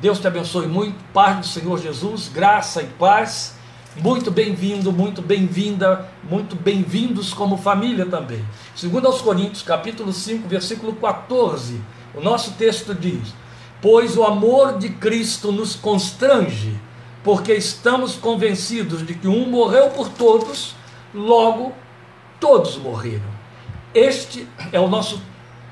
Deus te abençoe muito. Paz do Senhor Jesus, graça e paz. Muito bem-vindo, muito bem-vinda, muito bem-vindos como família também. Segundo aos Coríntios, capítulo 5, versículo 14, o nosso texto diz: "Pois o amor de Cristo nos constrange, porque estamos convencidos de que um morreu por todos, logo todos morreram." Este é o nosso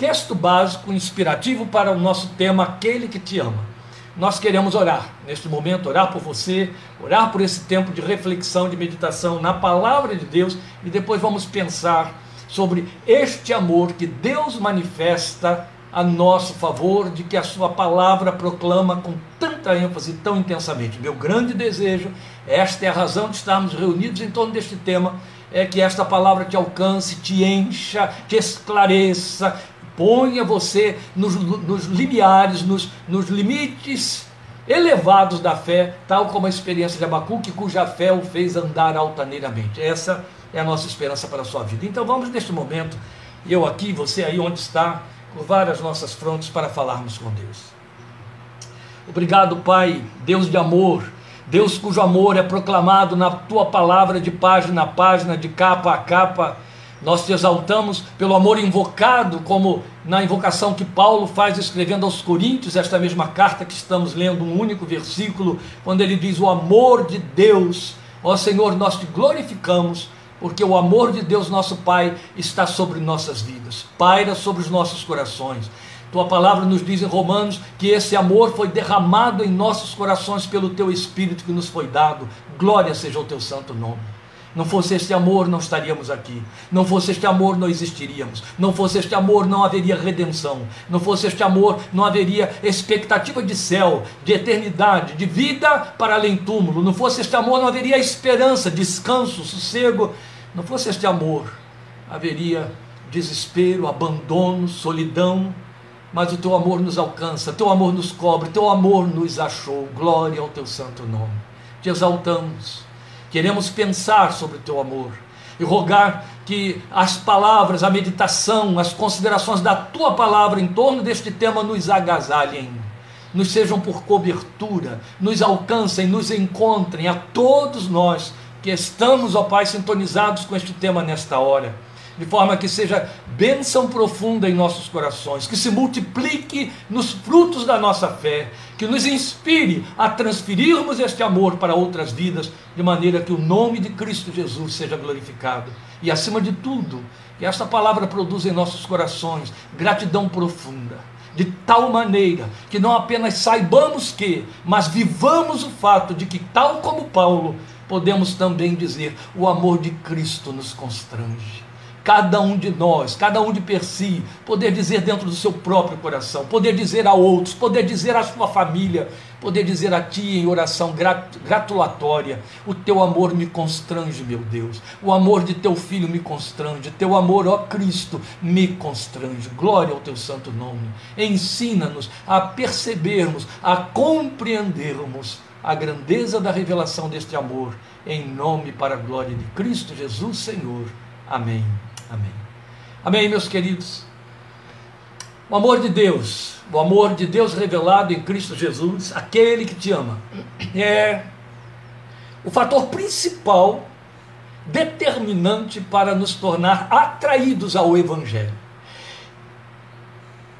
texto básico inspirativo para o nosso tema aquele que te ama nós queremos orar neste momento, orar por você, orar por esse tempo de reflexão, de meditação na palavra de Deus e depois vamos pensar sobre este amor que Deus manifesta a nosso favor, de que a sua palavra proclama com tanta ênfase, tão intensamente. Meu grande desejo, esta é a razão de estarmos reunidos em torno deste tema, é que esta palavra te alcance, te encha, te esclareça, ponha você nos, nos limiares, nos, nos limites elevados da fé, tal como a experiência de Abacuque, cuja fé o fez andar altaneiramente. Essa é a nossa esperança para a sua vida. Então vamos neste momento, eu aqui, você aí onde está, curvar as nossas frontes para falarmos com Deus. Obrigado, Pai, Deus de amor, Deus cujo amor é proclamado na tua palavra de página a página, de capa a capa nós te exaltamos pelo amor invocado, como na invocação que Paulo faz escrevendo aos Coríntios, esta mesma carta que estamos lendo, um único versículo, quando ele diz: O amor de Deus, ó Senhor, nós te glorificamos, porque o amor de Deus, nosso Pai, está sobre nossas vidas, paira sobre os nossos corações. Tua palavra nos diz em Romanos que esse amor foi derramado em nossos corações pelo teu Espírito que nos foi dado. Glória seja o teu santo nome. Não fosse este amor, não estaríamos aqui. Não fosse este amor, não existiríamos. Não fosse este amor, não haveria redenção. Não fosse este amor, não haveria expectativa de céu, de eternidade, de vida para além túmulo. Não fosse este amor, não haveria esperança, descanso, sossego. Não fosse este amor, haveria desespero, abandono, solidão. Mas o teu amor nos alcança, teu amor nos cobre, teu amor nos achou. Glória ao teu santo nome. Te exaltamos Queremos pensar sobre o teu amor e rogar que as palavras, a meditação, as considerações da tua palavra em torno deste tema nos agasalhem, nos sejam por cobertura, nos alcancem, nos encontrem a todos nós que estamos, ó Pai, sintonizados com este tema nesta hora de forma que seja bênção profunda em nossos corações, que se multiplique nos frutos da nossa fé, que nos inspire a transferirmos este amor para outras vidas, de maneira que o nome de Cristo Jesus seja glorificado. E acima de tudo, que esta palavra produza em nossos corações gratidão profunda de tal maneira que não apenas saibamos que, mas vivamos o fato de que, tal como Paulo, podemos também dizer: o amor de Cristo nos constrange cada um de nós, cada um de per si, poder dizer dentro do seu próprio coração, poder dizer a outros, poder dizer à sua família, poder dizer a ti em oração gratulatória: o teu amor me constrange, meu Deus, o amor de teu filho me constrange, teu amor, ó Cristo, me constrange. Glória ao teu santo nome. Ensina-nos a percebermos, a compreendermos a grandeza da revelação deste amor, em nome para a glória de Cristo Jesus, Senhor. Amém. Amém. Amém, meus queridos. O amor de Deus, o amor de Deus revelado em Cristo Jesus, aquele que te ama, é o fator principal determinante para nos tornar atraídos ao Evangelho.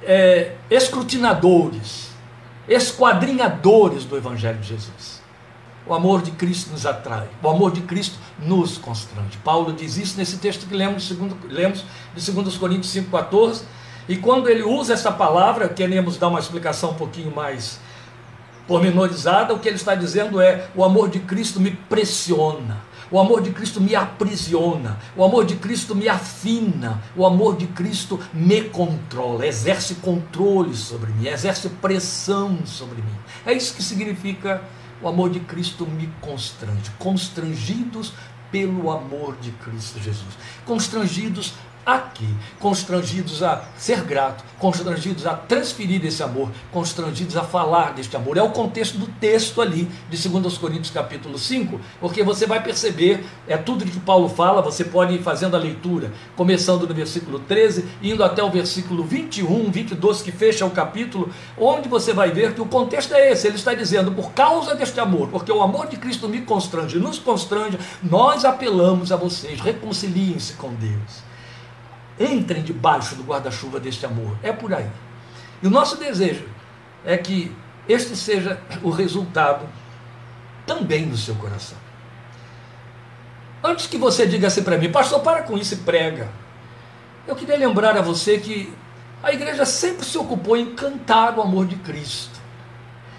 É, escrutinadores, esquadrinhadores do Evangelho de Jesus. O amor de Cristo nos atrai, o amor de Cristo nos constrange. Paulo diz isso nesse texto que lemos de 2, lemos de 2 Coríntios 5,14. E quando ele usa essa palavra, queremos dar uma explicação um pouquinho mais pormenorizada, o que ele está dizendo é: o amor de Cristo me pressiona, o amor de Cristo me aprisiona, o amor de Cristo me afina, o amor de Cristo me controla, exerce controle sobre mim, exerce pressão sobre mim. É isso que significa o amor de Cristo me constrange, constrangidos pelo amor de Cristo Jesus, constrangidos aqui, constrangidos a ser grato, constrangidos a transferir esse amor, constrangidos a falar deste amor. É o contexto do texto ali de 2 Coríntios capítulo 5, porque você vai perceber, é tudo que Paulo fala, você pode ir fazendo a leitura, começando no versículo 13, indo até o versículo 21, 22, que fecha o capítulo, onde você vai ver que o contexto é esse, ele está dizendo, por causa deste amor, porque o amor de Cristo me constrange, nos constrange, nós apelamos a vocês, reconciliem-se com Deus entrem debaixo do guarda-chuva deste amor. É por aí. E o nosso desejo é que este seja o resultado também do seu coração. Antes que você diga assim para mim, pastor, para com isso e prega. Eu queria lembrar a você que a igreja sempre se ocupou em cantar o amor de Cristo.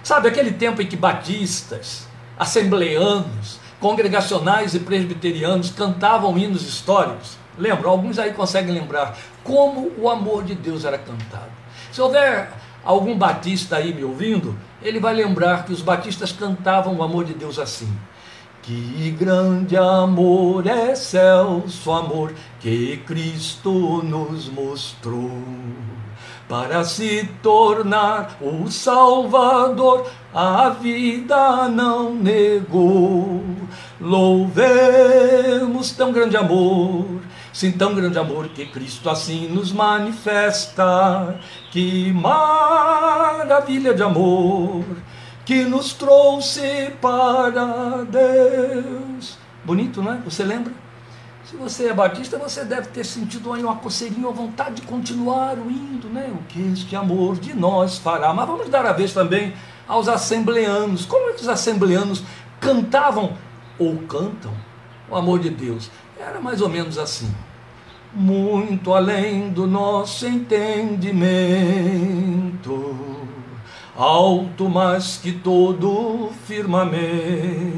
Sabe, aquele tempo em que batistas, assembleanos, congregacionais e presbiterianos cantavam hinos históricos. Lembra? Alguns aí conseguem lembrar como o amor de Deus era cantado. Se houver algum batista aí me ouvindo, ele vai lembrar que os batistas cantavam o amor de Deus assim. Que grande amor é excelso amor que Cristo nos mostrou para se tornar o Salvador, a vida não negou. Louvemos tão grande amor, sim, tão grande amor que Cristo assim nos manifesta. Que maravilha de amor que nos trouxe para Deus. Bonito, não é? Você lembra? Se você é batista, você deve ter sentido aí uma coceirinha, uma vontade de continuar indo, né? O que este amor de nós fará. Mas vamos dar a vez também aos assembleanos. Como é que os assembleanos cantavam ou cantam o amor de Deus? Era mais ou menos assim. Muito além do nosso entendimento, alto mais que todo firmamento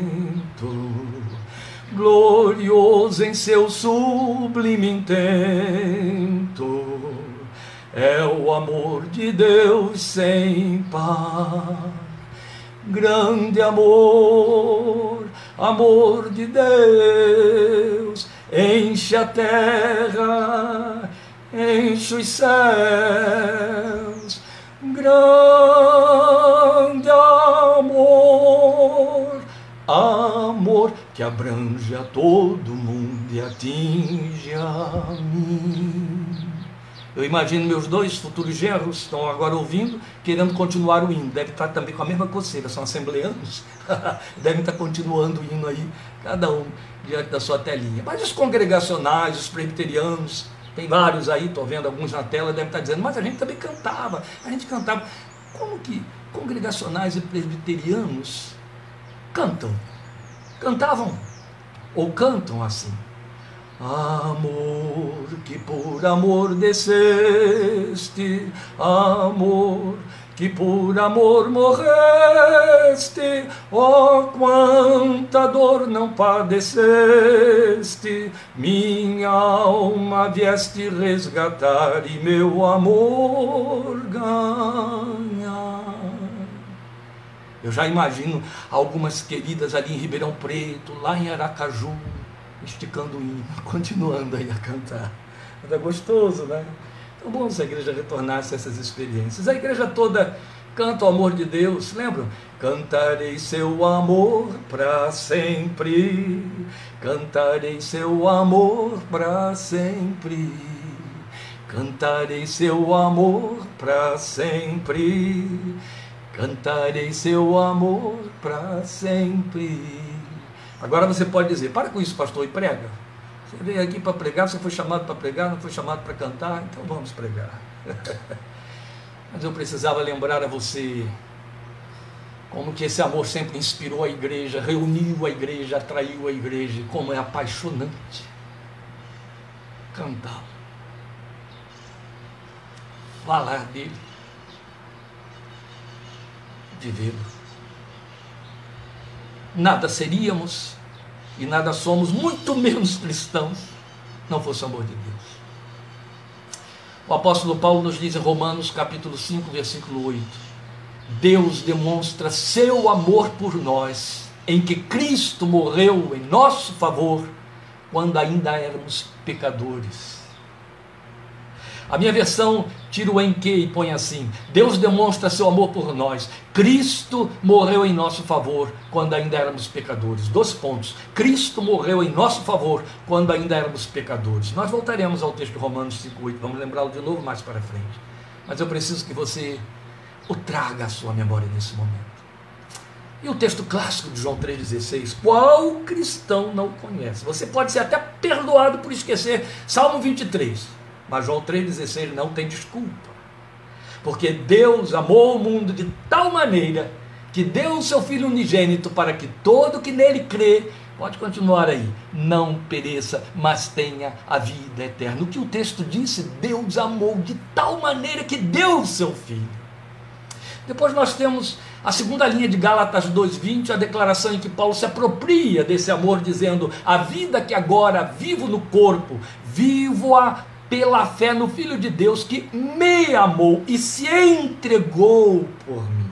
glorioso em seu sublime intento. É o amor de Deus sem par. Grande amor, amor de Deus, enche a terra, enche os céus. Grande amor, amor que abrange a todo mundo e atinge a mim. Eu imagino meus dois futuros genros estão agora ouvindo, querendo continuar o hino. Deve estar também com a mesma coceira, são assembleanos. Devem estar continuando o hino aí, cada um diante da sua telinha. Mas os congregacionais, os presbiterianos, tem vários aí, estou vendo alguns na tela, devem estar dizendo, mas a gente também cantava, a gente cantava. Como que congregacionais e presbiterianos cantam? cantavam ou cantam assim. Amor, que por amor desceste, amor, que por amor morreste, oh quanta dor não padeceste, minha alma vieste resgatar e meu amor ganhar. Eu já imagino algumas queridas ali em Ribeirão Preto, lá em Aracaju, esticando o hino, continuando aí a cantar. Mas é gostoso, né? Então bom se a igreja retornasse a essas experiências. A igreja toda canta o amor de Deus, lembram? Cantarei seu amor para sempre, cantarei seu amor para sempre, cantarei seu amor para sempre cantarei seu amor para sempre. Agora você pode dizer: para com isso, pastor, e prega. Você veio aqui para pregar, você foi chamado para pregar, não foi chamado para cantar, então vamos pregar. Mas eu precisava lembrar a você como que esse amor sempre inspirou a igreja, reuniu a igreja, atraiu a igreja, como é apaixonante cantá-lo, falar dele vivê-lo. Nada seríamos e nada somos, muito menos cristãos, não fosse o amor de Deus. O apóstolo Paulo nos diz em Romanos capítulo 5, versículo 8: Deus demonstra seu amor por nós, em que Cristo morreu em nosso favor, quando ainda éramos pecadores. A minha versão tira o em que e põe assim: Deus demonstra seu amor por nós. Cristo morreu em nosso favor quando ainda éramos pecadores. Dois pontos. Cristo morreu em nosso favor quando ainda éramos pecadores. Nós voltaremos ao texto de Romanos 5,8. Vamos lembrá-lo de novo mais para frente. Mas eu preciso que você o traga à sua memória nesse momento. E o texto clássico de João 3,16, qual cristão não conhece? Você pode ser até perdoado por esquecer Salmo 23, mas João 3,16 não tem desculpa. Porque Deus amou o mundo de tal maneira que deu o seu Filho unigênito para que todo que nele crê, pode continuar aí, não pereça, mas tenha a vida eterna. O que o texto disse, Deus amou de tal maneira que deu o seu Filho. Depois nós temos a segunda linha de Gálatas 2:20, a declaração em que Paulo se apropria desse amor dizendo: "A vida que agora vivo no corpo, vivo-a pela fé no filho de Deus que me amou e se entregou por mim".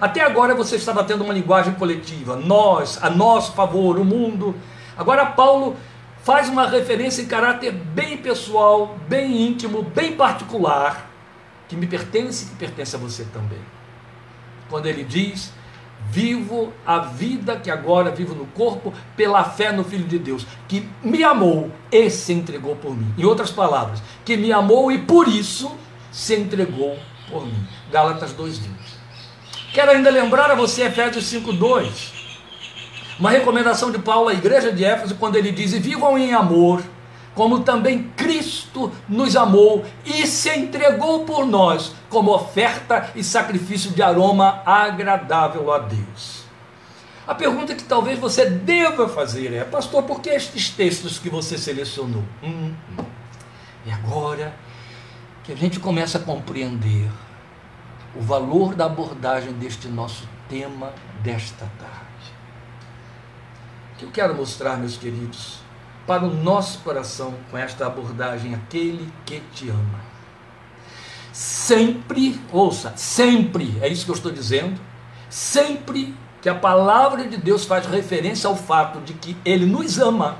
Até agora você estava tendo uma linguagem coletiva, nós, a nosso favor, o mundo. Agora Paulo faz uma referência em caráter bem pessoal, bem íntimo, bem particular, que me pertence e que pertence a você também quando ele diz: Vivo a vida que agora vivo no corpo pela fé no Filho de Deus, que me amou e se entregou por mim. Em outras palavras, que me amou e por isso se entregou por mim. Gálatas 2,20. Quero ainda lembrar a você Efésios 5,2. Uma recomendação de Paulo à igreja de Éfeso, quando ele diz: Vivam em amor como também Cristo nos amou e se entregou por nós como oferta e sacrifício de aroma agradável a Deus. A pergunta que talvez você deva fazer é: Pastor, por que estes textos que você selecionou? Hum, hum. E agora que a gente começa a compreender o valor da abordagem deste nosso tema desta tarde. O que eu quero mostrar, meus queridos, para o nosso coração com esta abordagem, aquele que te ama. Sempre, ouça, sempre, é isso que eu estou dizendo, sempre que a palavra de Deus faz referência ao fato de que Ele nos ama,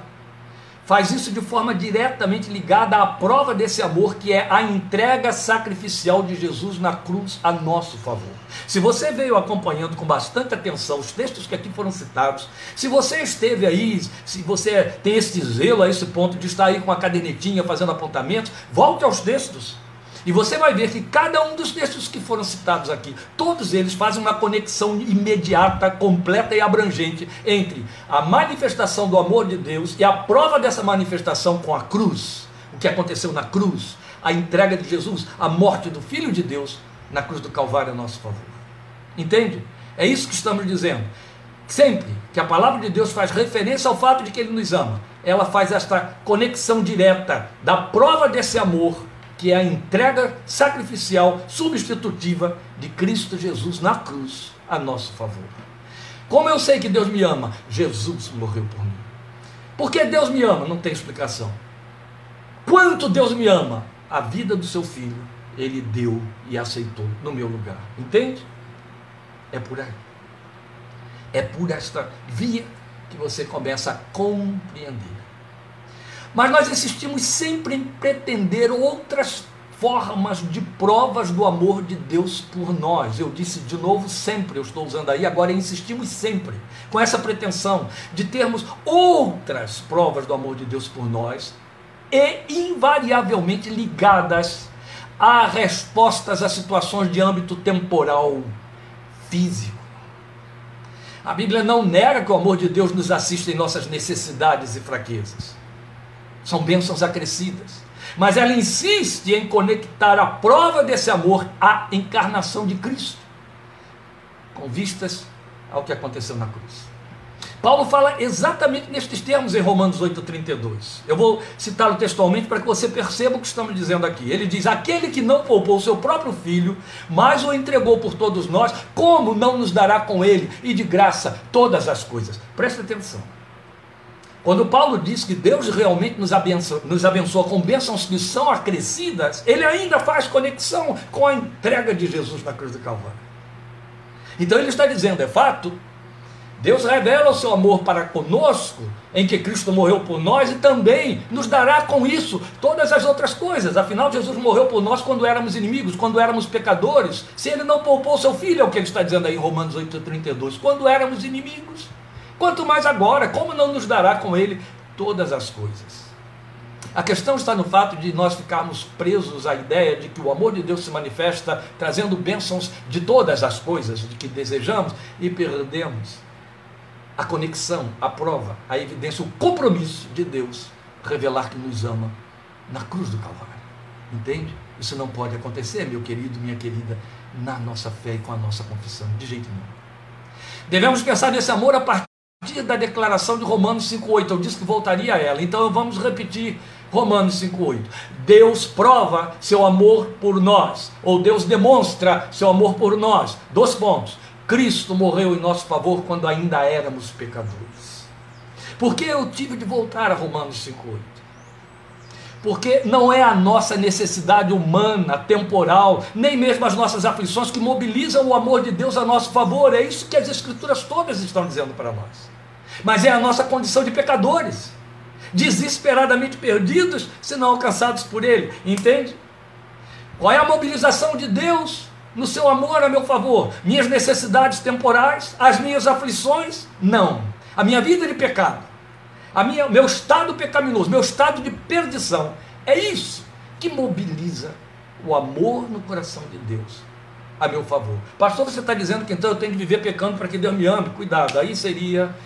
faz isso de forma diretamente ligada à prova desse amor, que é a entrega sacrificial de Jesus na cruz a nosso favor. Se você veio acompanhando com bastante atenção os textos que aqui foram citados, se você esteve aí, se você tem esse zelo a esse ponto de estar aí com a cadernetinha fazendo apontamentos, volte aos textos. E você vai ver que cada um dos textos que foram citados aqui, todos eles fazem uma conexão imediata, completa e abrangente entre a manifestação do amor de Deus e a prova dessa manifestação com a cruz, o que aconteceu na cruz, a entrega de Jesus, a morte do Filho de Deus na cruz do Calvário a nosso favor. Entende? É isso que estamos dizendo. Sempre que a palavra de Deus faz referência ao fato de que Ele nos ama, ela faz esta conexão direta da prova desse amor que é a entrega sacrificial substitutiva de Cristo Jesus na cruz a nosso favor. Como eu sei que Deus me ama? Jesus morreu por mim. Por que Deus me ama? Não tem explicação. Quanto Deus me ama? A vida do seu filho, ele deu e aceitou no meu lugar. Entende? É por aí. É por esta via que você começa a compreender. Mas nós insistimos sempre em pretender outras formas de provas do amor de Deus por nós. Eu disse de novo sempre, eu estou usando aí, agora insistimos sempre com essa pretensão de termos outras provas do amor de Deus por nós e invariavelmente ligadas a respostas a situações de âmbito temporal, físico. A Bíblia não nega que o amor de Deus nos assiste em nossas necessidades e fraquezas são bênçãos acrescidas. Mas ela insiste em conectar a prova desse amor à encarnação de Cristo, com vistas ao que aconteceu na cruz. Paulo fala exatamente nestes termos em Romanos 8,32. Eu vou citá-lo textualmente para que você perceba o que estamos dizendo aqui. Ele diz: Aquele que não poupou seu próprio filho, mas o entregou por todos nós, como não nos dará com ele e de graça todas as coisas? Preste atenção. Quando Paulo diz que Deus realmente nos abençoa, nos abençoa com bênçãos que são acrescidas, ele ainda faz conexão com a entrega de Jesus na cruz do Calvário. Então ele está dizendo, é fato, Deus revela o seu amor para conosco, em que Cristo morreu por nós e também nos dará com isso todas as outras coisas. Afinal, Jesus morreu por nós quando éramos inimigos, quando éramos pecadores. Se ele não poupou seu filho, é o que ele está dizendo aí em Romanos 8,32, quando éramos inimigos. Quanto mais agora, como não nos dará com ele todas as coisas? A questão está no fato de nós ficarmos presos à ideia de que o amor de Deus se manifesta trazendo bênçãos de todas as coisas de que desejamos e perdemos a conexão, a prova, a evidência, o compromisso de Deus revelar que nos ama na cruz do Calvário. Entende? Isso não pode acontecer, meu querido, minha querida, na nossa fé e com a nossa confissão, de jeito nenhum. Devemos pensar nesse amor a partir da declaração de Romanos 5,8. Eu disse que voltaria a ela, então vamos repetir Romanos 5,8. Deus prova seu amor por nós, ou Deus demonstra seu amor por nós. Dois pontos. Cristo morreu em nosso favor quando ainda éramos pecadores. Por que eu tive de voltar a Romanos 5,8? Porque não é a nossa necessidade humana, temporal, nem mesmo as nossas aflições que mobilizam o amor de Deus a nosso favor. É isso que as Escrituras todas estão dizendo para nós. Mas é a nossa condição de pecadores, desesperadamente perdidos, se não alcançados por Ele. Entende? Qual é a mobilização de Deus no seu amor a meu favor. Minhas necessidades temporais, as minhas aflições, não. A minha vida de pecado, a minha, meu estado pecaminoso, meu estado de perdição, é isso que mobiliza o amor no coração de Deus a meu favor. Pastor, você está dizendo que então eu tenho que viver pecando para que Deus me ame? Cuidado, aí seria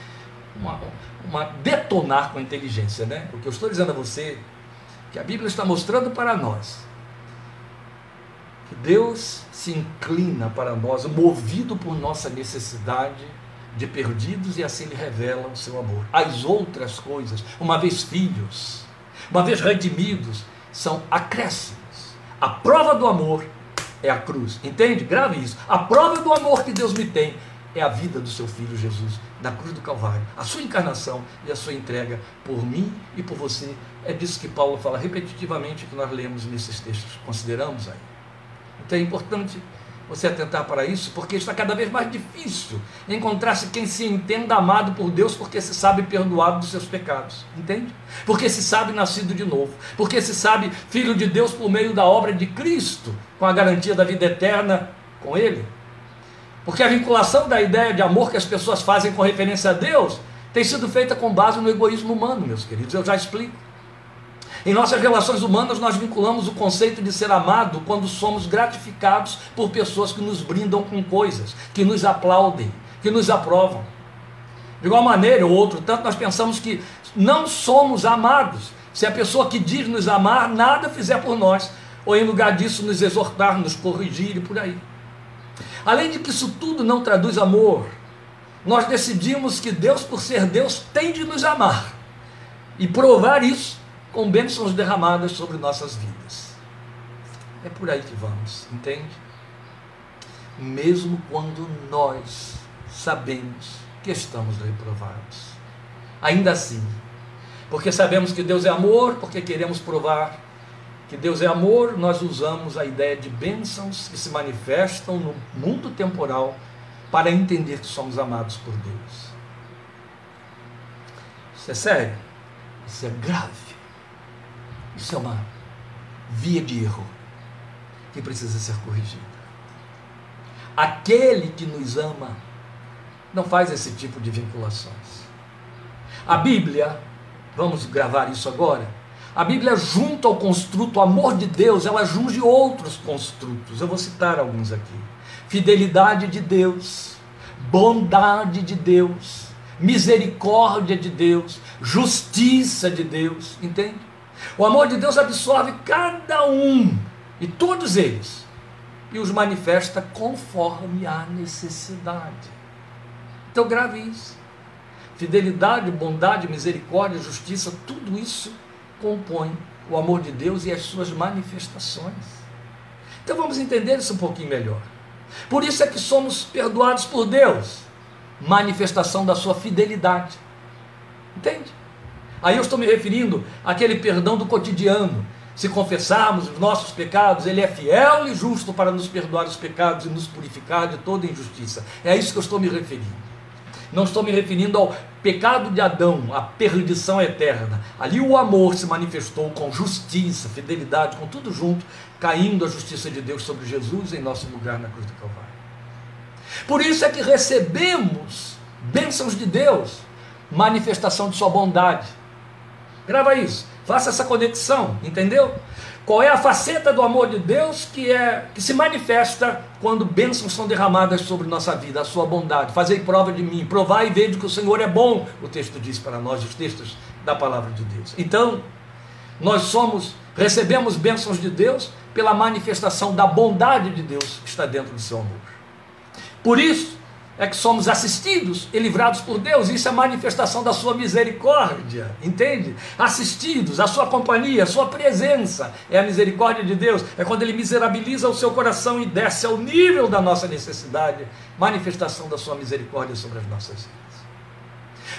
uma, uma detonar com a inteligência, né? O que eu estou dizendo a você, que a Bíblia está mostrando para nós, que Deus se inclina para nós, movido por nossa necessidade de perdidos, e assim lhe revela o seu amor. As outras coisas, uma vez filhos, uma vez redimidos, são acréscimos. A prova do amor é a cruz. Entende? Grave isso. A prova do amor que Deus me tem é a vida do seu filho Jesus na cruz do Calvário, a sua encarnação e a sua entrega por mim e por você. É disso que Paulo fala repetitivamente que nós lemos nesses textos, consideramos aí. Então é importante você atentar para isso, porque está cada vez mais difícil encontrar-se quem se entenda amado por Deus, porque se sabe perdoado dos seus pecados, entende? Porque se sabe nascido de novo, porque se sabe filho de Deus por meio da obra de Cristo, com a garantia da vida eterna com Ele. Porque a vinculação da ideia de amor que as pessoas fazem com referência a Deus tem sido feita com base no egoísmo humano, meus queridos, eu já explico. Em nossas relações humanas, nós vinculamos o conceito de ser amado quando somos gratificados por pessoas que nos brindam com coisas, que nos aplaudem, que nos aprovam. De igual maneira, ou outro tanto, nós pensamos que não somos amados se a pessoa que diz nos amar nada fizer por nós, ou em lugar disso nos exortar, nos corrigir e por aí. Além de que isso tudo não traduz amor, nós decidimos que Deus, por ser Deus, tem de nos amar e provar isso com bênçãos derramadas sobre nossas vidas. É por aí que vamos, entende? Mesmo quando nós sabemos que estamos reprovados. Ainda assim, porque sabemos que Deus é amor, porque queremos provar que Deus é amor, nós usamos a ideia de bênçãos que se manifestam no mundo temporal para entender que somos amados por Deus. Isso é sério, isso é grave. Isso é uma via de erro que precisa ser corrigida. Aquele que nos ama não faz esse tipo de vinculações. A Bíblia, vamos gravar isso agora. A Bíblia, junto ao construto amor de Deus, ela junge outros construtos. Eu vou citar alguns aqui: fidelidade de Deus, bondade de Deus, misericórdia de Deus, justiça de Deus, entende? O amor de Deus absorve cada um e todos eles e os manifesta conforme a necessidade. Então grave isso. Fidelidade, bondade, misericórdia, justiça, tudo isso compõe o amor de Deus e as suas manifestações. Então vamos entender isso um pouquinho melhor. Por isso é que somos perdoados por Deus, manifestação da sua fidelidade. Entende? Aí eu estou me referindo àquele perdão do cotidiano. Se confessarmos os nossos pecados, Ele é fiel e justo para nos perdoar os pecados e nos purificar de toda injustiça. É a isso que eu estou me referindo. Não estou me referindo ao pecado de Adão, a perdição eterna. Ali o amor se manifestou com justiça, fidelidade, com tudo junto, caindo a justiça de Deus sobre Jesus em nosso lugar na cruz do Calvário. Por isso é que recebemos bênçãos de Deus, manifestação de sua bondade. Grava isso, faça essa conexão, entendeu? Qual é a faceta do amor de Deus que é que se manifesta quando bênçãos são derramadas sobre nossa vida, a sua bondade. Fazei prova de mim, provai e veja que o Senhor é bom. O texto diz para nós os textos da palavra de Deus. Então, nós somos, recebemos bênçãos de Deus pela manifestação da bondade de Deus que está dentro do seu amor. Por isso, é que somos assistidos e livrados por Deus, isso é manifestação da sua misericórdia, entende? Assistidos, a sua companhia, a sua presença, é a misericórdia de Deus, é quando Ele miserabiliza o seu coração e desce ao nível da nossa necessidade, manifestação da sua misericórdia sobre as nossas vidas.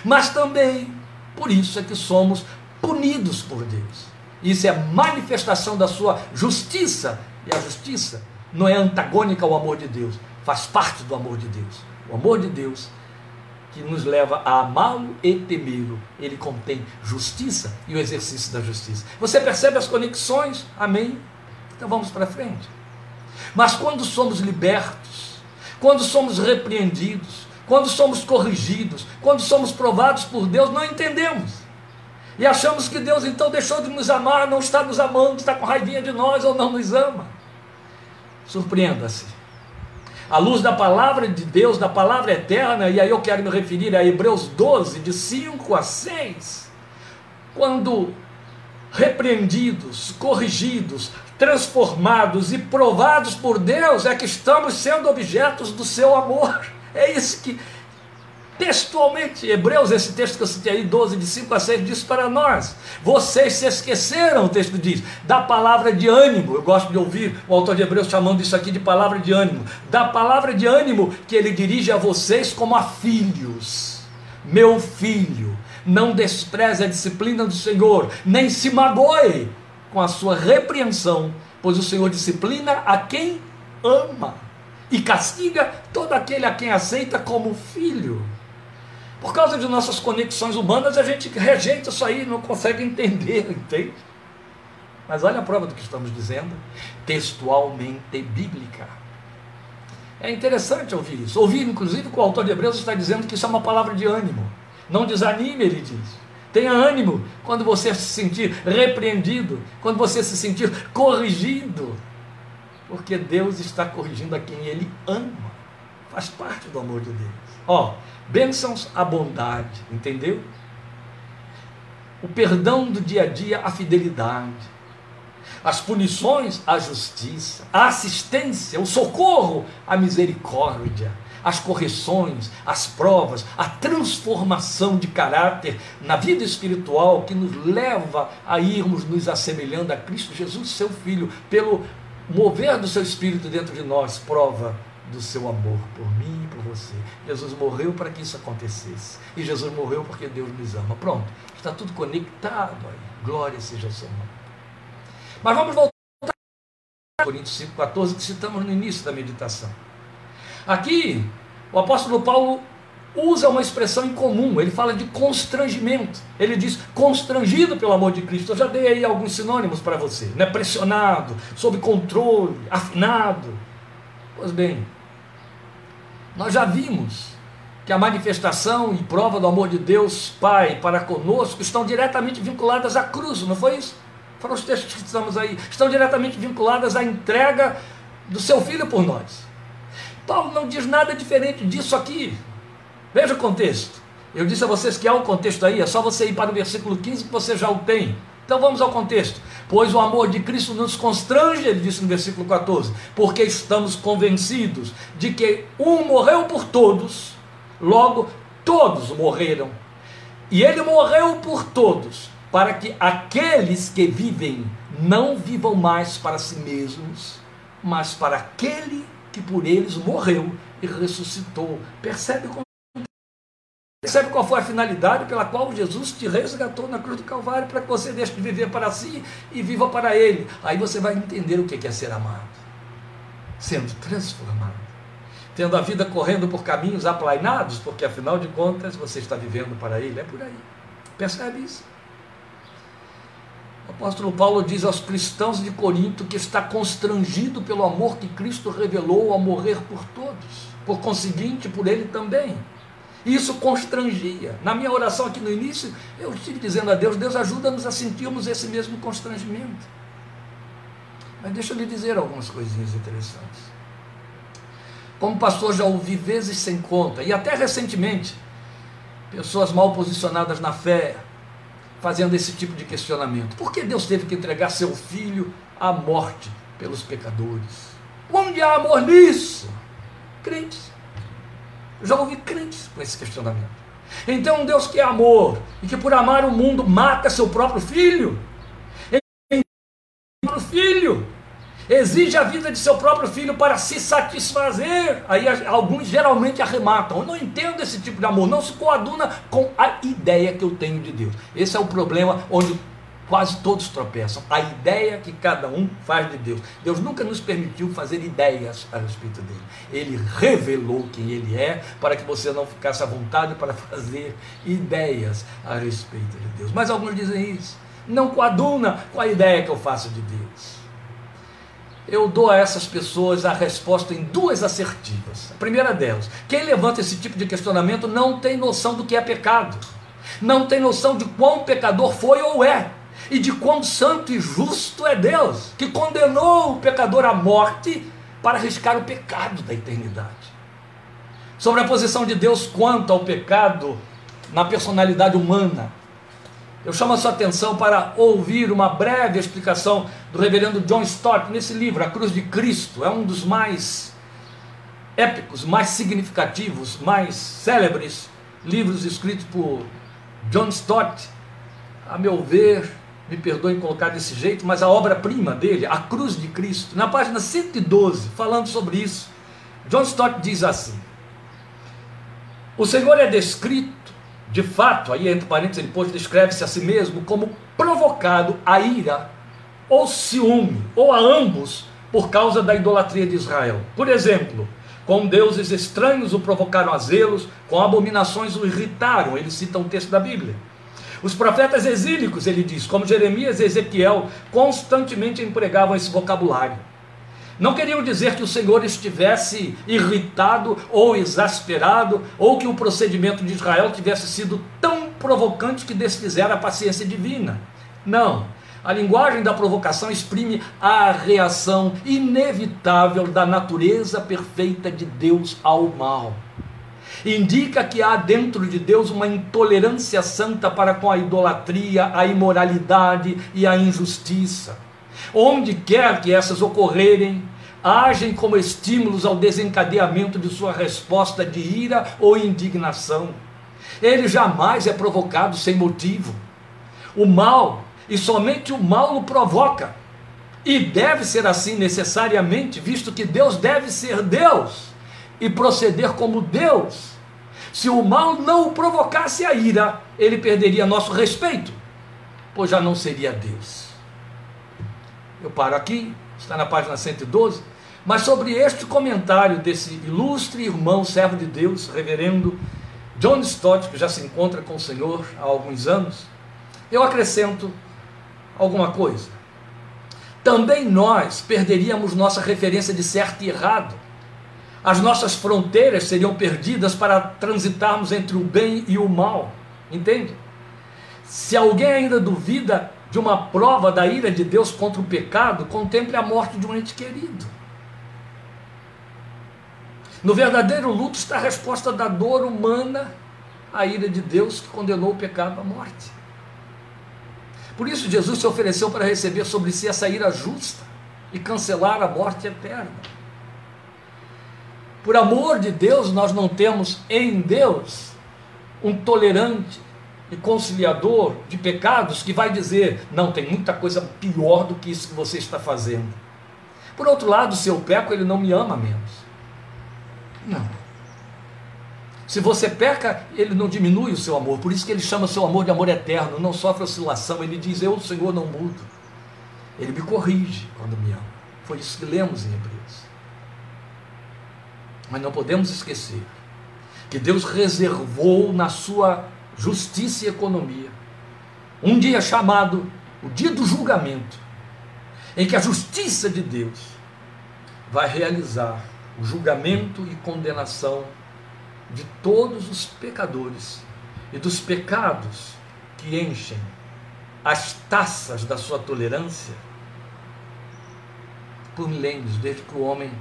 Mas também, por isso é que somos punidos por Deus, isso é manifestação da sua justiça, e a justiça não é antagônica ao amor de Deus, faz parte do amor de Deus. O amor de Deus que nos leva a amá-lo e temê-lo. Ele contém justiça e o exercício da justiça. Você percebe as conexões? Amém? Então vamos para frente. Mas quando somos libertos, quando somos repreendidos, quando somos corrigidos, quando somos provados por Deus, não entendemos. E achamos que Deus então deixou de nos amar, não está nos amando, está com raivinha de nós ou não nos ama. Surpreenda-se à luz da palavra de Deus, da palavra eterna, e aí eu quero me referir a Hebreus 12, de 5 a 6, quando repreendidos, corrigidos, transformados e provados por Deus, é que estamos sendo objetos do seu amor. É isso que textualmente, Hebreus, esse texto que eu citei aí, 12, de 5 a 6, diz para nós: vocês se esqueceram, o texto diz, da palavra de ânimo. Eu gosto de ouvir o autor de Hebreus chamando isso aqui de palavra de ânimo. Da palavra de ânimo que ele dirige a vocês como a filhos. Meu filho, não despreze a disciplina do Senhor, nem se magoe com a sua repreensão, pois o Senhor disciplina a quem ama e castiga todo aquele a quem aceita como filho. Por causa de nossas conexões humanas, a gente rejeita isso aí, não consegue entender, entende? Mas olha a prova do que estamos dizendo, textualmente bíblica. É interessante ouvir isso. Ouvir, inclusive, que o autor de Hebreus está dizendo que isso é uma palavra de ânimo. Não desanime, ele diz. Tenha ânimo quando você se sentir repreendido, quando você se sentir corrigido, porque Deus está corrigindo a quem Ele ama. Faz parte do amor de Deus. Ó, Bênçãos à bondade, entendeu? O perdão do dia a dia, a fidelidade. As punições, a justiça. A assistência, o socorro, a misericórdia. As correções, as provas, a transformação de caráter na vida espiritual que nos leva a irmos nos assemelhando a Cristo Jesus, seu Filho, pelo mover do seu Espírito dentro de nós, prova do seu amor por mim e por você. Jesus morreu para que isso acontecesse. E Jesus morreu porque Deus nos ama. Pronto, está tudo conectado aí. Glória seja ao nome. Mas vamos voltar a Coríntios 5,14, que citamos no início da meditação. Aqui, o apóstolo Paulo usa uma expressão em comum, ele fala de constrangimento. Ele diz constrangido pelo amor de Cristo. Eu já dei aí alguns sinônimos para você, né? Pressionado, sob controle, afinado. Pois bem, nós já vimos que a manifestação e prova do amor de Deus Pai para conosco estão diretamente vinculadas à cruz, não foi isso? Foram os textos que estamos aí, estão diretamente vinculadas à entrega do seu filho por nós. Paulo não diz nada diferente disso aqui. Veja o contexto. Eu disse a vocês que há um contexto aí, é só você ir para o versículo 15 que você já o tem. Então vamos ao contexto. Pois o amor de Cristo nos constrange, ele disse no versículo 14, porque estamos convencidos de que um morreu por todos, logo todos morreram. E ele morreu por todos, para que aqueles que vivem não vivam mais para si mesmos, mas para aquele que por eles morreu e ressuscitou. Percebe como Percebe qual foi a finalidade pela qual Jesus te resgatou na cruz do Calvário para que você deixe de viver para si e viva para Ele. Aí você vai entender o que é ser amado, sendo transformado, tendo a vida correndo por caminhos aplainados, porque afinal de contas você está vivendo para Ele. É por aí. Percebe isso? O apóstolo Paulo diz aos cristãos de Corinto que está constrangido pelo amor que Cristo revelou ao morrer por todos, por conseguinte, por ele também. E isso constrangia. Na minha oração aqui no início, eu estive dizendo a Deus: Deus ajuda-nos a sentirmos esse mesmo constrangimento. Mas deixa eu lhe dizer algumas coisinhas interessantes. Como pastor, já ouvi vezes sem conta, e até recentemente, pessoas mal posicionadas na fé, fazendo esse tipo de questionamento. Por que Deus teve que entregar seu filho à morte pelos pecadores? Onde há amor nisso? Crentes. Já ouvi crentes com esse questionamento. Então, um Deus que é amor e que por amar o mundo mata seu próprio filho. Ele filho exige a vida de seu próprio filho para se satisfazer. Aí alguns geralmente arrematam. Eu não entendo esse tipo de amor, não se coaduna com a ideia que eu tenho de Deus. Esse é o problema onde quase todos tropeçam. A ideia que cada um faz de Deus. Deus nunca nos permitiu fazer ideias a respeito dele. Ele revelou quem ele é para que você não ficasse à vontade para fazer ideias a respeito de Deus. Mas alguns dizem isso. Não coaduna com a ideia que eu faço de Deus eu dou a essas pessoas a resposta em duas assertivas. A primeira delas, quem levanta esse tipo de questionamento não tem noção do que é pecado, não tem noção de quão pecador foi ou é, e de quão santo e justo é Deus, que condenou o pecador à morte para arriscar o pecado da eternidade. Sobre a posição de Deus quanto ao pecado na personalidade humana, eu chamo a sua atenção para ouvir uma breve explicação do reverendo John Stott nesse livro, A Cruz de Cristo. É um dos mais épicos, mais significativos, mais célebres livros escritos por John Stott. A meu ver, me perdoem colocar desse jeito, mas a obra-prima dele, A Cruz de Cristo, na página 112, falando sobre isso, John Stott diz assim: O Senhor é descrito de fato, aí entre parênteses, ele depois descreve-se a si mesmo como provocado a ira ou ciúme, ou a ambos, por causa da idolatria de Israel. Por exemplo, com deuses estranhos o provocaram a zelos, com abominações o irritaram. Ele cita um texto da Bíblia. Os profetas exílicos, ele diz, como Jeremias e Ezequiel, constantemente empregavam esse vocabulário. Não queriam dizer que o Senhor estivesse irritado ou exasperado, ou que o procedimento de Israel tivesse sido tão provocante que desfizera a paciência divina. Não. A linguagem da provocação exprime a reação inevitável da natureza perfeita de Deus ao mal. Indica que há dentro de Deus uma intolerância santa para com a idolatria, a imoralidade e a injustiça. Onde quer que essas ocorrerem, agem como estímulos ao desencadeamento de sua resposta de ira ou indignação. Ele jamais é provocado sem motivo. O mal, e somente o mal o provoca. E deve ser assim necessariamente, visto que Deus deve ser Deus e proceder como Deus. Se o mal não o provocasse a ira, ele perderia nosso respeito, pois já não seria Deus. Eu paro aqui, está na página 112. Mas sobre este comentário desse ilustre irmão, servo de Deus, reverendo John Stott, que já se encontra com o Senhor há alguns anos, eu acrescento alguma coisa. Também nós perderíamos nossa referência de certo e errado. As nossas fronteiras seriam perdidas para transitarmos entre o bem e o mal. Entende? Se alguém ainda duvida de uma prova da ira de Deus contra o pecado, contemple a morte de um ente querido. No verdadeiro luto está a resposta da dor humana à ira de Deus que condenou o pecado à morte. Por isso, Jesus se ofereceu para receber sobre si essa ira justa e cancelar a morte eterna. Por amor de Deus, nós não temos em Deus um tolerante e conciliador de pecados que vai dizer: não, tem muita coisa pior do que isso que você está fazendo. Por outro lado, se eu peco, ele não me ama menos. Não. Se você peca, ele não diminui o seu amor. Por isso que ele chama seu amor de amor eterno, não sofre oscilação. Ele diz: Eu, o Senhor, não mudo. Ele me corrige quando me ama. Foi isso que lemos em Hebreus. Mas não podemos esquecer que Deus reservou na sua justiça e economia um dia chamado o dia do julgamento, em que a justiça de Deus vai realizar o julgamento e condenação de todos os pecadores e dos pecados que enchem as taças da sua tolerância por milênios, desde que o homem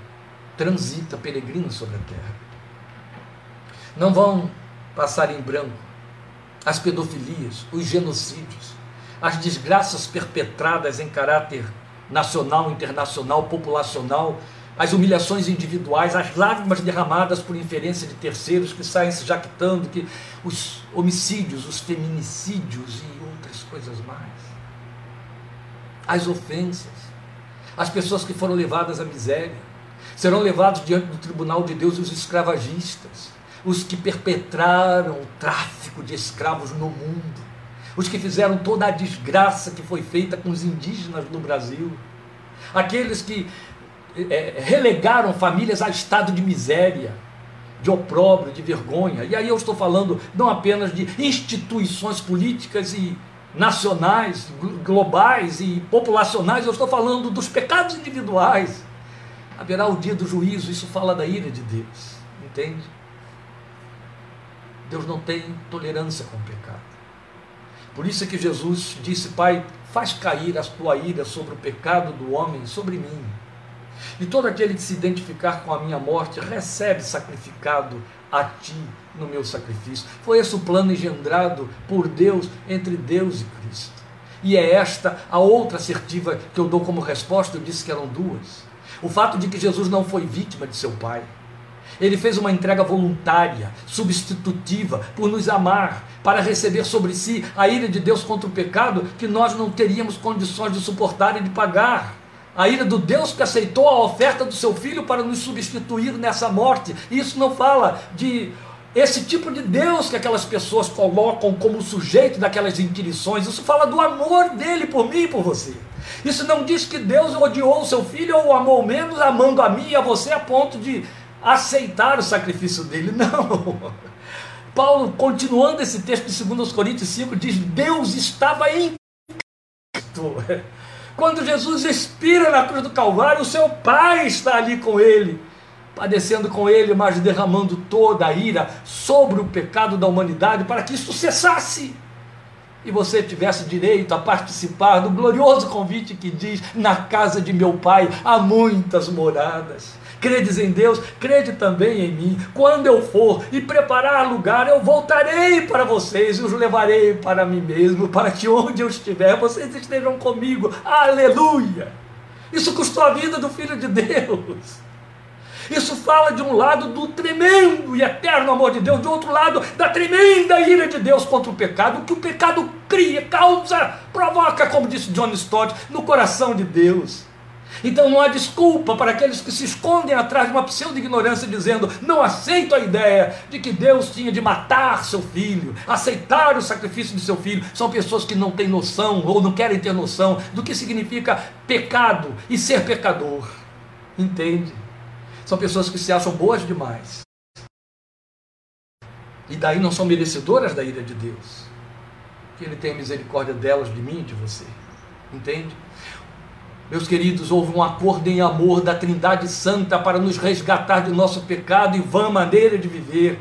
transita peregrino sobre a terra. Não vão passar em branco as pedofilias, os genocídios, as desgraças perpetradas em caráter nacional, internacional, populacional, as humilhações individuais, as lágrimas derramadas por inferência de terceiros que saem se jactando que os homicídios, os feminicídios e outras coisas mais. As ofensas, as pessoas que foram levadas à miséria, serão levados diante do tribunal de Deus os escravagistas, os que perpetraram o tráfico de escravos no mundo, os que fizeram toda a desgraça que foi feita com os indígenas no Brasil, aqueles que é, relegaram famílias a estado de miséria, de opróbrio, de vergonha. E aí eu estou falando não apenas de instituições políticas e nacionais, globais e populacionais, eu estou falando dos pecados individuais. Haverá o dia do juízo, isso fala da ira de Deus, entende? Deus não tem tolerância com o pecado. Por isso é que Jesus disse: Pai, faz cair a tua ira sobre o pecado do homem, sobre mim. E todo aquele que se identificar com a minha morte recebe sacrificado a ti no meu sacrifício. Foi esse o plano engendrado por Deus entre Deus e Cristo. E é esta a outra assertiva que eu dou como resposta, eu disse que eram duas. O fato de que Jesus não foi vítima de seu Pai. Ele fez uma entrega voluntária, substitutiva, por nos amar, para receber sobre si a ira de Deus contra o pecado que nós não teríamos condições de suportar e de pagar. A ira do Deus que aceitou a oferta do seu filho para nos substituir nessa morte. Isso não fala de esse tipo de Deus que aquelas pessoas colocam como sujeito daquelas inquirições. Isso fala do amor dele por mim e por você. Isso não diz que Deus odiou o seu filho ou o amou menos, amando a mim e a você a ponto de aceitar o sacrifício dele. Não. Paulo, continuando esse texto de 2 Coríntios 5, diz: Deus estava em Cristo. Quando Jesus expira na cruz do Calvário, o seu Pai está ali com ele, padecendo com ele, mas derramando toda a ira sobre o pecado da humanidade para que isso cessasse. E você tivesse direito a participar do glorioso convite que diz: Na casa de meu Pai há muitas moradas. Credes em Deus, crede também em mim. Quando eu for e preparar lugar, eu voltarei para vocês e os levarei para mim mesmo, para que onde eu estiver, vocês estejam comigo. Aleluia! Isso custou a vida do Filho de Deus. Isso fala de um lado do tremendo e eterno amor de Deus, de outro lado da tremenda ira de Deus contra o pecado, que o pecado cria, causa, provoca, como disse John Stott, no coração de Deus. Então não há desculpa para aqueles que se escondem atrás de uma pseudo-ignorância dizendo: não aceito a ideia de que Deus tinha de matar seu filho, aceitar o sacrifício de seu filho. São pessoas que não têm noção ou não querem ter noção do que significa pecado e ser pecador. Entende? São pessoas que se acham boas demais. E daí não são merecedoras da ira de Deus. Que Ele tenha misericórdia delas, de mim e de você. Entende? Meus queridos, houve um acordo em amor da Trindade Santa para nos resgatar de nosso pecado e vã maneira de viver.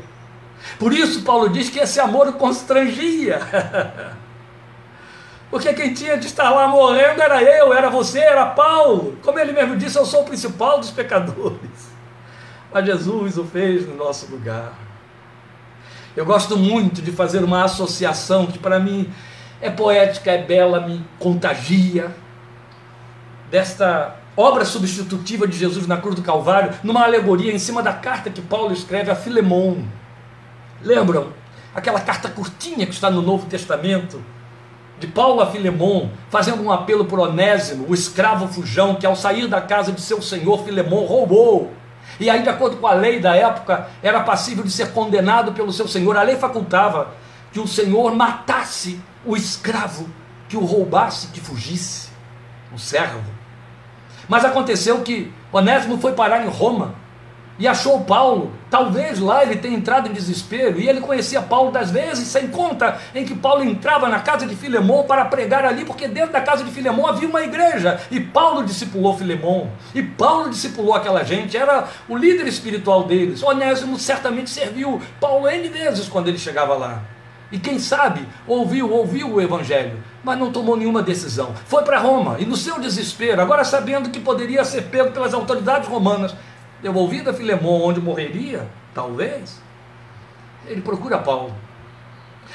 Por isso, Paulo diz que esse amor o constrangia. Porque quem tinha de estar lá morrendo era eu, era você, era Paulo. Como ele mesmo disse, eu sou o principal dos pecadores. Mas Jesus o fez no nosso lugar. Eu gosto muito de fazer uma associação que para mim é poética, é bela, me contagia desta obra substitutiva de Jesus na cruz do Calvário, numa alegoria em cima da carta que Paulo escreve a Filemon. Lembram? Aquela carta curtinha que está no Novo Testamento, de Paulo a Filemon, fazendo um apelo por Onésimo, o escravo fujão, que ao sair da casa de seu senhor, Filemon roubou. E aí, de acordo com a lei da época, era passível de ser condenado pelo seu senhor. A lei facultava que o senhor matasse o escravo que o roubasse, que fugisse, o servo. Mas aconteceu que Onésimo foi parar em Roma e achou Paulo. Talvez lá ele tenha entrado em desespero e ele conhecia Paulo das vezes, sem conta em que Paulo entrava na casa de Filemão para pregar ali, porque dentro da casa de Filemão havia uma igreja e Paulo discipulou Filemão e Paulo discipulou aquela gente, era o líder espiritual deles. Onésimo certamente serviu Paulo N vezes quando ele chegava lá. E quem sabe ouviu, ouviu o evangelho, mas não tomou nenhuma decisão. Foi para Roma e no seu desespero, agora sabendo que poderia ser pego pelas autoridades romanas, devolvido a Filemão, onde morreria, talvez, ele procura Paulo.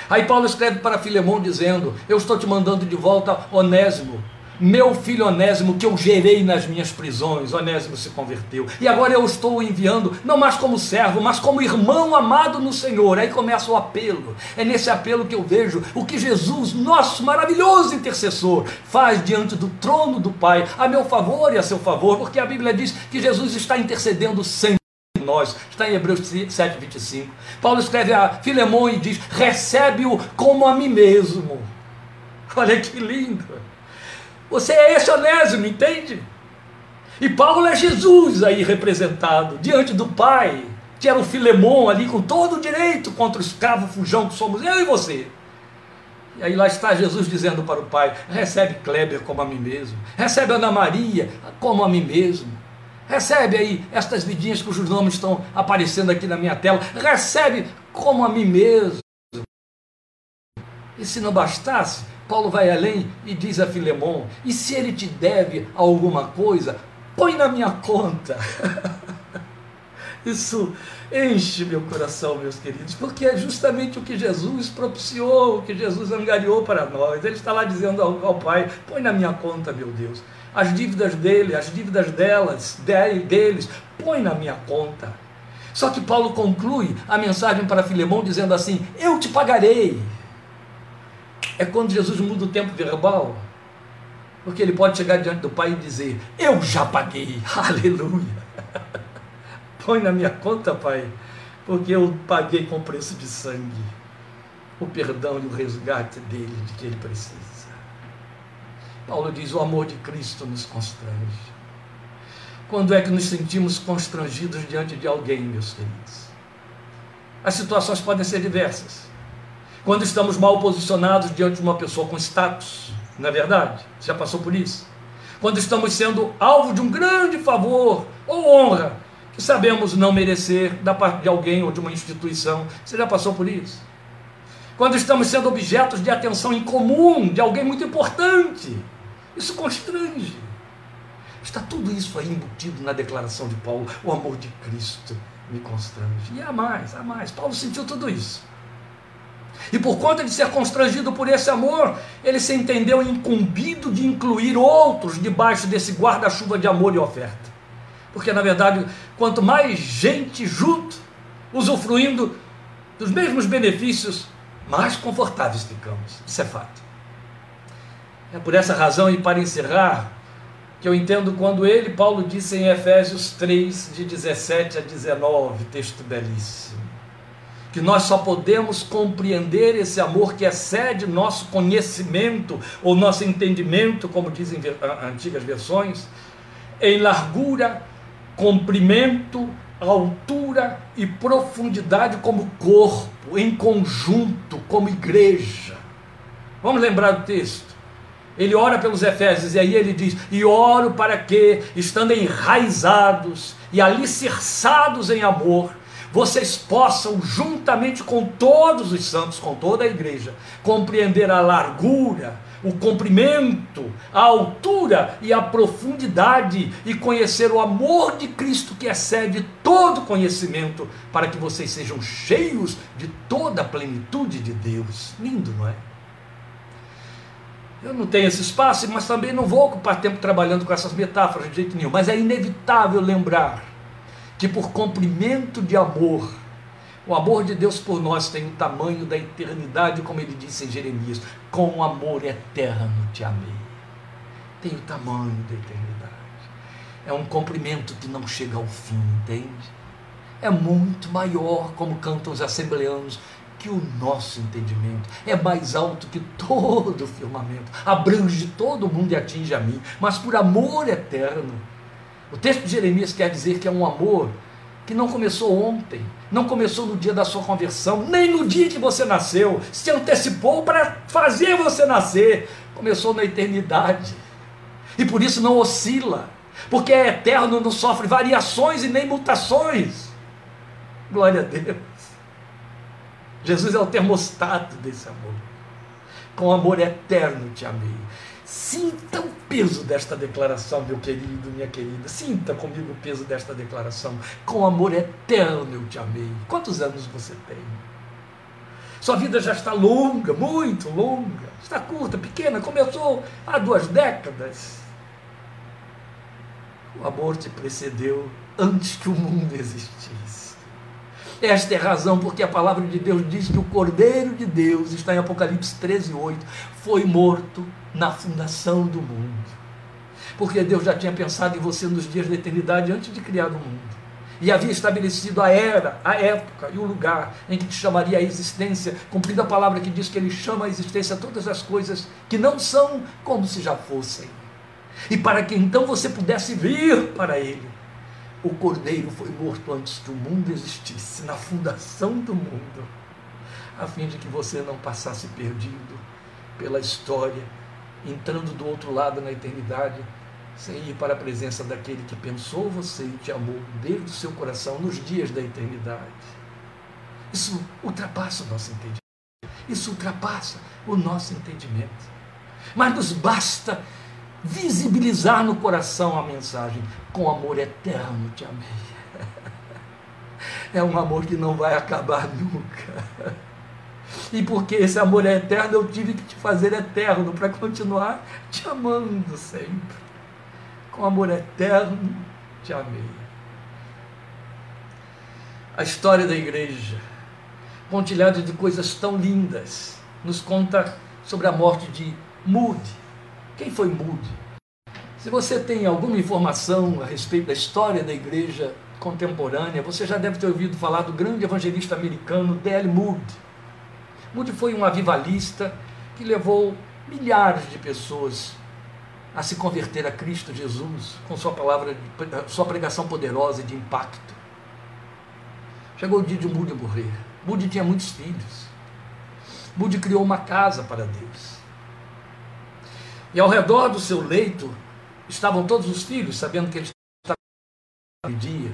Aí Paulo escreve para Filemão dizendo: Eu estou te mandando de volta Onésimo, meu filho Onésimo, que eu gerei nas minhas prisões. Onésimo se converteu. E agora eu estou enviando, não mais como servo, mas como irmão amado no Senhor. Aí começa o apelo. É nesse apelo que eu vejo o que Jesus, nosso maravilhoso intercessor, faz diante do trono do Pai, a meu favor e a seu favor, porque a Bíblia diz que Jesus está intercedendo sempre nós. Está em Hebreus 7, 25. Paulo escreve a Filemão e diz: recebe-o como a mim mesmo. Olha que lindo. Você é esse Onésimo, entende? E Paulo é Jesus aí representado, diante do Pai, que era o Filemão ali com todo o direito contra o escravo fujão que somos eu e você. E aí lá está Jesus dizendo para o Pai: recebe Kleber como a mim mesmo, recebe Ana Maria como a mim mesmo, recebe aí estas vidinhas cujos nomes estão aparecendo aqui na minha tela, recebe como a mim mesmo. E se não bastasse, Paulo vai além e diz a Filemão: e se ele te deve alguma coisa, põe na minha conta. Isso enche meu coração, meus queridos, porque é justamente o que Jesus propiciou, o que Jesus angariou para nós. Ele está lá dizendo ao, ao Pai: põe na minha conta, meu Deus, as dívidas dele, as dívidas delas, deles, põe na minha conta. Só que Paulo conclui a mensagem para Filemão dizendo assim: Eu te pagarei. É quando Jesus muda o tempo verbal. Porque ele pode chegar diante do Pai e dizer: Eu já paguei, aleluia. Põe na minha conta, Pai, porque eu paguei com preço de sangue o perdão e o resgate dele, de que ele precisa. Paulo diz: O amor de Cristo nos constrange. Quando é que nos sentimos constrangidos diante de alguém, meus queridos? As situações podem ser diversas quando estamos mal posicionados diante de uma pessoa com status, não é verdade? Você já passou por isso? Quando estamos sendo alvo de um grande favor ou honra que sabemos não merecer da parte de alguém ou de uma instituição, você já passou por isso? Quando estamos sendo objetos de atenção incomum de alguém muito importante, isso constrange. Está tudo isso aí embutido na declaração de Paulo: o amor de Cristo me constrange. E há mais, há mais. Paulo sentiu tudo isso. E por conta de ser constrangido por esse amor, ele se entendeu incumbido de incluir outros debaixo desse guarda-chuva de amor e oferta. Porque, na verdade, quanto mais gente junto, usufruindo dos mesmos benefícios, mais confortáveis ficamos. Isso é fato. É por essa razão, e para encerrar, que eu entendo quando ele, Paulo, disse em Efésios 3, de 17 a 19, texto belíssimo que nós só podemos compreender esse amor que excede nosso conhecimento ou nosso entendimento, como dizem antigas versões, em largura, comprimento, altura e profundidade como corpo, em conjunto, como igreja. Vamos lembrar do texto. Ele ora pelos Efésios e aí ele diz: E oro para que, estando enraizados e alicerçados em amor, vocês possam, juntamente com todos os santos, com toda a igreja, compreender a largura, o comprimento, a altura e a profundidade e conhecer o amor de Cristo que excede todo conhecimento, para que vocês sejam cheios de toda a plenitude de Deus. Lindo, não é? Eu não tenho esse espaço, mas também não vou ocupar tempo trabalhando com essas metáforas de jeito nenhum, mas é inevitável lembrar que por comprimento de amor, o amor de Deus por nós tem o tamanho da eternidade, como ele disse em Jeremias: com amor eterno te amei. Tem o tamanho da eternidade. É um comprimento que não chega ao fim, entende? É muito maior, como cantam os assembleanos, que o nosso entendimento. É mais alto que todo o firmamento. Abrange todo mundo e atinge a mim. Mas por amor eterno o texto de Jeremias quer dizer que é um amor que não começou ontem, não começou no dia da sua conversão, nem no dia que você nasceu, se antecipou para fazer você nascer, começou na eternidade. E por isso não oscila, porque é eterno, não sofre variações e nem mutações. Glória a Deus. Jesus é o termostato desse amor. Com amor eterno te amei. Sinta o peso desta declaração, meu querido, minha querida. Sinta comigo o peso desta declaração. Com amor eterno eu te amei. Quantos anos você tem? Sua vida já está longa, muito longa. Está curta, pequena, começou há duas décadas. O amor te precedeu antes que o mundo existisse. Esta é a razão porque a palavra de Deus diz que o Cordeiro de Deus, está em Apocalipse 13, 8, foi morto na fundação do mundo. Porque Deus já tinha pensado em você nos dias da eternidade antes de criar o mundo. E havia estabelecido a era, a época e o lugar em que te chamaria a existência, cumprindo a palavra que diz que ele chama a existência todas as coisas que não são como se já fossem. E para que então você pudesse vir para ele, o cordeiro foi morto antes que o mundo existisse, na fundação do mundo, a fim de que você não passasse perdido pela história, entrando do outro lado na eternidade, sem ir para a presença daquele que pensou você e te amou desde o seu coração nos dias da eternidade. Isso ultrapassa o nosso entendimento. Isso ultrapassa o nosso entendimento. Mas nos basta visibilizar no coração a mensagem: com amor eterno te amei. É um amor que não vai acabar nunca. E porque esse amor é eterno, eu tive que te fazer eterno para continuar te amando sempre. Com amor eterno te amei. A história da igreja, pontilhada de coisas tão lindas, nos conta sobre a morte de Moody quem foi Moody? Se você tem alguma informação a respeito da história da igreja contemporânea, você já deve ter ouvido falar do grande evangelista americano D.L. Moody. Moody foi um avivalista que levou milhares de pessoas a se converter a Cristo Jesus com sua palavra, sua pregação poderosa e de impacto. Chegou o dia de Moody morrer. Moody tinha muitos filhos. Moody criou uma casa para Deus. E ao redor do seu leito estavam todos os filhos, sabendo que ele estava no dia,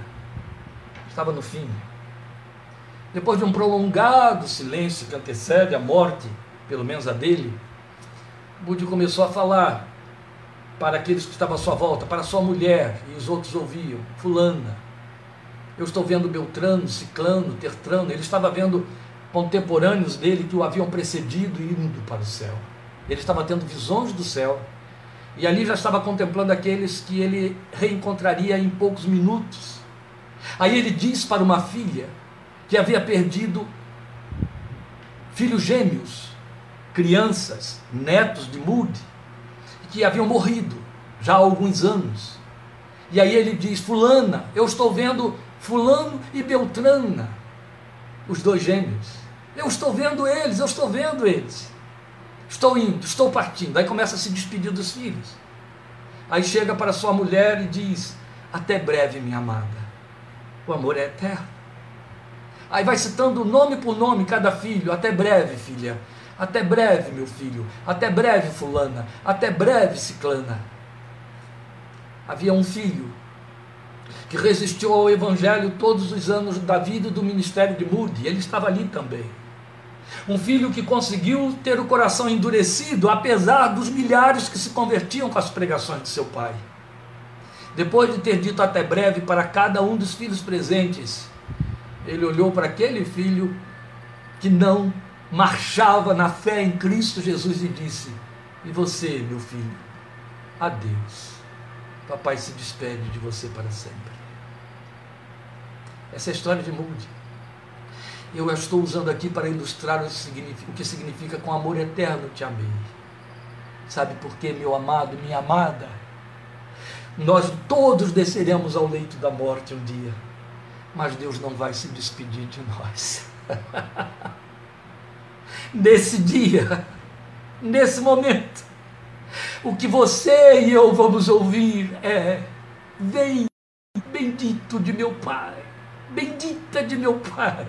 estava no fim. Depois de um prolongado silêncio que antecede a morte, pelo menos a dele, Budi começou a falar para aqueles que estavam à sua volta, para sua mulher, e os outros ouviam: Fulana, eu estou vendo Beltrano, Ciclano, Tertrano. Ele estava vendo contemporâneos dele que o haviam precedido indo para o céu. Ele estava tendo visões do céu. E ali já estava contemplando aqueles que ele reencontraria em poucos minutos. Aí ele diz para uma filha que havia perdido filhos gêmeos, crianças, netos de Moody, que haviam morrido já há alguns anos. E aí ele diz: Fulana, eu estou vendo Fulano e Beltrana, os dois gêmeos. Eu estou vendo eles, eu estou vendo eles. Estou indo, estou partindo. Aí começa a se despedir dos filhos. Aí chega para sua mulher e diz: Até breve, minha amada. O amor é eterno. Aí vai citando nome por nome cada filho: Até breve, filha. Até breve, meu filho. Até breve, Fulana. Até breve, Ciclana. Havia um filho que resistiu ao Evangelho todos os anos da vida do ministério de Moody. Ele estava ali também. Um filho que conseguiu ter o coração endurecido, apesar dos milhares que se convertiam com as pregações de seu pai. Depois de ter dito até breve para cada um dos filhos presentes, ele olhou para aquele filho que não marchava na fé em Cristo Jesus e disse: E você, meu filho? Adeus. Papai se despede de você para sempre. Essa é a história de Moody eu a estou usando aqui para ilustrar o que significa com amor eterno te amei. Sabe por quê, meu amado, minha amada? Nós todos desceremos ao leito da morte um dia, mas Deus não vai se despedir de nós. nesse dia, nesse momento, o que você e eu vamos ouvir é: Vem, bendito de meu Pai bendita de meu Pai,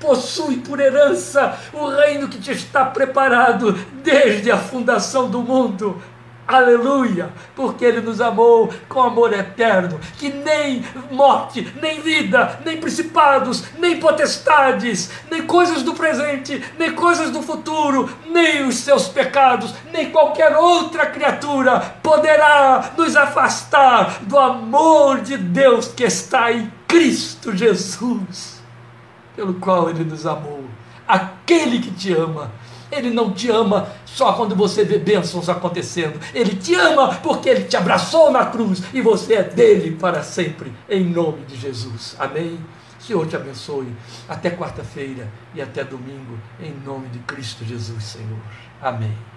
possui por herança o reino que te está preparado desde a fundação do mundo. Aleluia! Porque Ele nos amou com amor eterno, que nem morte, nem vida, nem principados, nem potestades, nem coisas do presente, nem coisas do futuro, nem os seus pecados, nem qualquer outra criatura poderá nos afastar do amor de Deus que está em Cristo Jesus, pelo qual Ele nos amou. Aquele que te ama ele não te ama só quando você vê bênçãos acontecendo. Ele te ama porque ele te abraçou na cruz e você é dele para sempre, em nome de Jesus. Amém? Senhor te abençoe. Até quarta-feira e até domingo, em nome de Cristo Jesus, Senhor. Amém.